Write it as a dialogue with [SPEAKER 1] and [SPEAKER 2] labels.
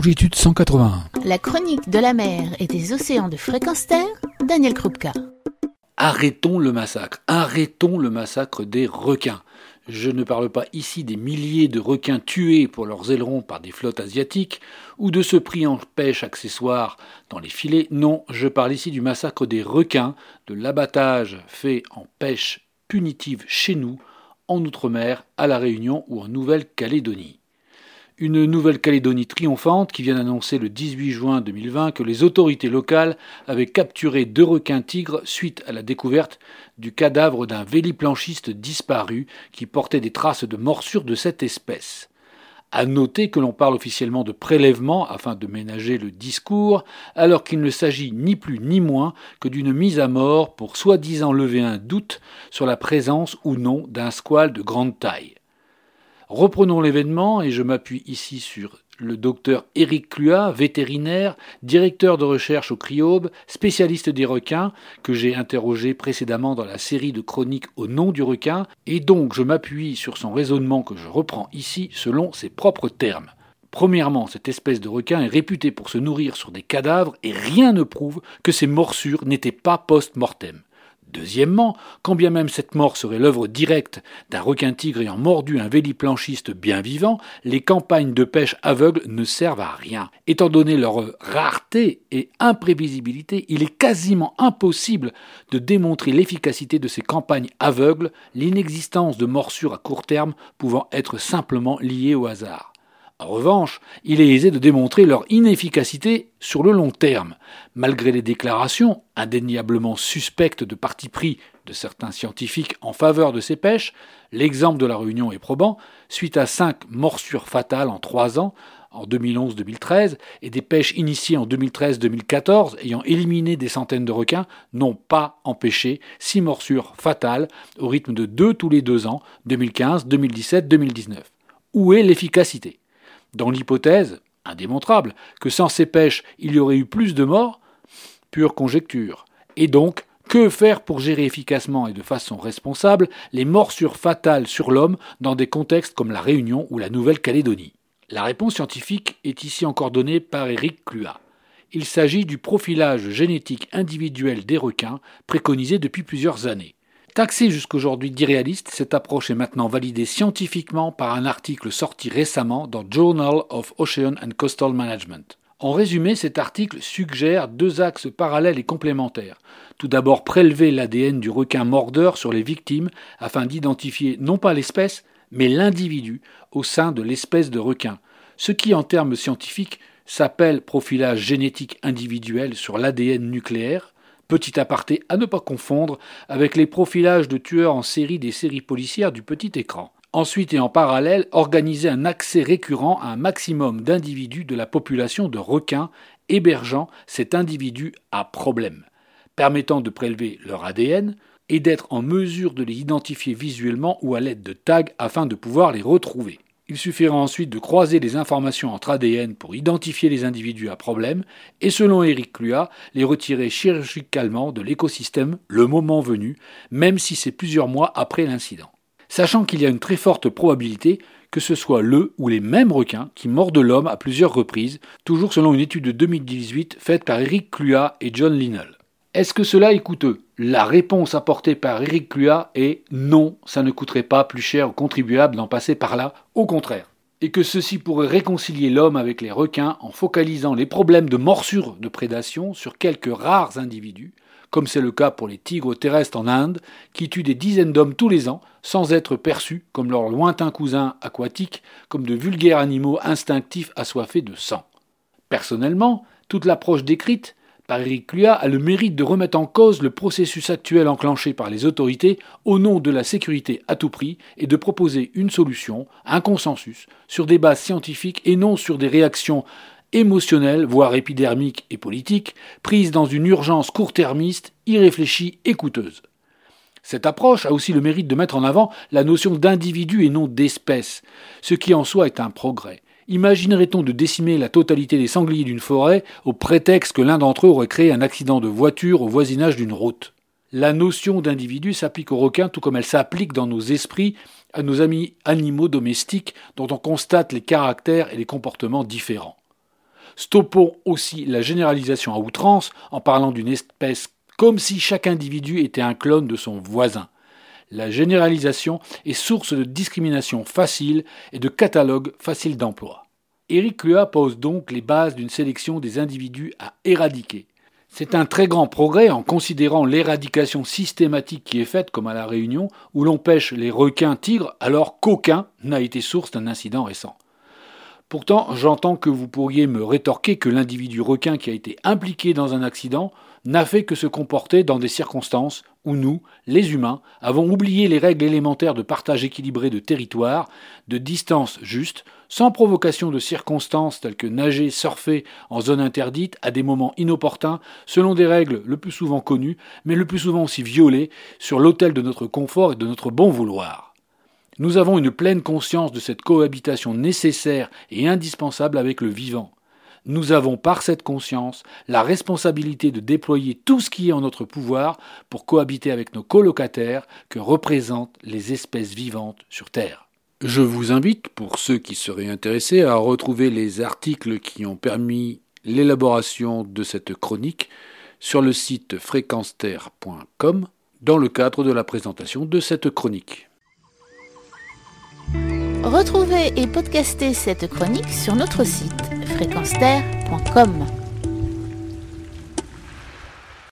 [SPEAKER 1] longitude 181.
[SPEAKER 2] La chronique de la mer et des océans de fréquence terre, Daniel Krupka.
[SPEAKER 3] Arrêtons le massacre, arrêtons le massacre des requins. Je ne parle pas ici des milliers de requins tués pour leurs ailerons par des flottes asiatiques ou de ceux pris en pêche accessoire dans les filets. Non, je parle ici du massacre des requins, de l'abattage fait en pêche punitive chez nous, en Outre-mer, à La Réunion ou en Nouvelle-Calédonie une Nouvelle-Calédonie triomphante qui vient d'annoncer le 18 juin 2020 que les autorités locales avaient capturé deux requins tigres suite à la découverte du cadavre d'un véliplanchiste disparu qui portait des traces de morsure de cette espèce. À noter que l'on parle officiellement de prélèvement afin de ménager le discours, alors qu'il ne s'agit ni plus ni moins que d'une mise à mort pour soi-disant lever un doute sur la présence ou non d'un squale de grande taille. Reprenons l'événement et je m'appuie ici sur le docteur Éric Cluat, vétérinaire, directeur de recherche au CRIOB, spécialiste des requins, que j'ai interrogé précédemment dans la série de chroniques au nom du requin, et donc je m'appuie sur son raisonnement que je reprends ici selon ses propres termes. Premièrement, cette espèce de requin est réputée pour se nourrir sur des cadavres et rien ne prouve que ces morsures n'étaient pas post-mortem. Deuxièmement, quand bien même cette mort serait l'œuvre directe d'un requin-tigre ayant mordu un véliplanchiste bien vivant, les campagnes de pêche aveugle ne servent à rien. Étant donné leur rareté et imprévisibilité, il est quasiment impossible de démontrer l'efficacité de ces campagnes aveugles, l'inexistence de morsures à court terme pouvant être simplement liée au hasard. En revanche, il est aisé de démontrer leur inefficacité sur le long terme, malgré les déclarations indéniablement suspectes de parti pris de certains scientifiques en faveur de ces pêches. L'exemple de la Réunion est probant, suite à cinq morsures fatales en trois ans, en 2011-2013, et des pêches initiées en 2013-2014 ayant éliminé des centaines de requins, n'ont pas empêché six morsures fatales au rythme de deux tous les deux ans, 2015, 2017, 2019. Où est l'efficacité? Dans l'hypothèse, indémontrable, que sans ces pêches il y aurait eu plus de morts, pure conjecture. Et donc, que faire pour gérer efficacement et de façon responsable les morsures fatales sur l'homme dans des contextes comme la Réunion ou la Nouvelle-Calédonie? La réponse scientifique est ici encore donnée par Éric Cluat. Il s'agit du profilage génétique individuel des requins préconisé depuis plusieurs années. Taxée jusqu'aujourd'hui d'irréaliste, cette approche est maintenant validée scientifiquement par un article sorti récemment dans Journal of Ocean and Coastal Management. En résumé, cet article suggère deux axes parallèles et complémentaires. Tout d'abord, prélever l'ADN du requin mordeur sur les victimes afin d'identifier non pas l'espèce, mais l'individu au sein de l'espèce de requin, ce qui en termes scientifiques s'appelle profilage génétique individuel sur l'ADN nucléaire, Petit aparté à ne pas confondre avec les profilages de tueurs en série des séries policières du petit écran. Ensuite et en parallèle, organiser un accès récurrent à un maximum d'individus de la population de requins hébergeant cet individu à problème, permettant de prélever leur ADN et d'être en mesure de les identifier visuellement ou à l'aide de tags afin de pouvoir les retrouver. Il suffira ensuite de croiser les informations entre ADN pour identifier les individus à problème et, selon Eric Cluat, les retirer chirurgicalement de l'écosystème le moment venu, même si c'est plusieurs mois après l'incident. Sachant qu'il y a une très forte probabilité que ce soit le ou les mêmes requins qui mordent l'homme à plusieurs reprises, toujours selon une étude de 2018 faite par Eric Cluat et John Linnell. Est-ce que cela est coûteux? La réponse apportée par Eric Cluat est non, ça ne coûterait pas plus cher aux contribuables d'en passer par là, au contraire. Et que ceci pourrait réconcilier l'homme avec les requins en focalisant les problèmes de morsure de prédation sur quelques rares individus, comme c'est le cas pour les tigres terrestres en Inde, qui tuent des dizaines d'hommes tous les ans sans être perçus comme leurs lointains cousins aquatiques, comme de vulgaires animaux instinctifs assoiffés de sang. Personnellement, toute l'approche décrite Eric a le mérite de remettre en cause le processus actuel enclenché par les autorités au nom de la sécurité à tout prix et de proposer une solution, un consensus, sur des bases scientifiques et non sur des réactions émotionnelles, voire épidermiques et politiques, prises dans une urgence court-termiste, irréfléchie et coûteuse. Cette approche a aussi le mérite de mettre en avant la notion d'individu et non d'espèce, ce qui en soi est un progrès. Imaginerait-on de décimer la totalité des sangliers d'une forêt au prétexte que l'un d'entre eux aurait créé un accident de voiture au voisinage d'une route? La notion d'individu s'applique aux requins tout comme elle s'applique dans nos esprits à nos amis animaux domestiques dont on constate les caractères et les comportements différents. Stoppons aussi la généralisation à outrance en parlant d'une espèce comme si chaque individu était un clone de son voisin. La généralisation est source de discrimination facile et de catalogue facile d'emploi. Éric Lua pose donc les bases d'une sélection des individus à éradiquer. C'est un très grand progrès en considérant l'éradication systématique qui est faite, comme à La Réunion, où l'on pêche les requins-tigres alors qu'aucun n'a été source d'un incident récent. Pourtant, j'entends que vous pourriez me rétorquer que l'individu requin qui a été impliqué dans un accident n'a fait que se comporter dans des circonstances où nous, les humains, avons oublié les règles élémentaires de partage équilibré de territoire, de distance juste, sans provocation de circonstances telles que nager, surfer en zone interdite à des moments inopportuns, selon des règles le plus souvent connues, mais le plus souvent aussi violées, sur l'autel de notre confort et de notre bon vouloir. Nous avons une pleine conscience de cette cohabitation nécessaire et indispensable avec le vivant nous avons par cette conscience la responsabilité de déployer tout ce qui est en notre pouvoir pour cohabiter avec nos colocataires que représentent les espèces vivantes sur Terre. Je vous invite, pour ceux qui seraient intéressés, à retrouver les articles qui ont permis l'élaboration de cette chronique sur le site fréquenceterre.com dans le cadre de la présentation de cette chronique.
[SPEAKER 2] Retrouvez et podcastez cette chronique sur notre site fréquenceterre.com.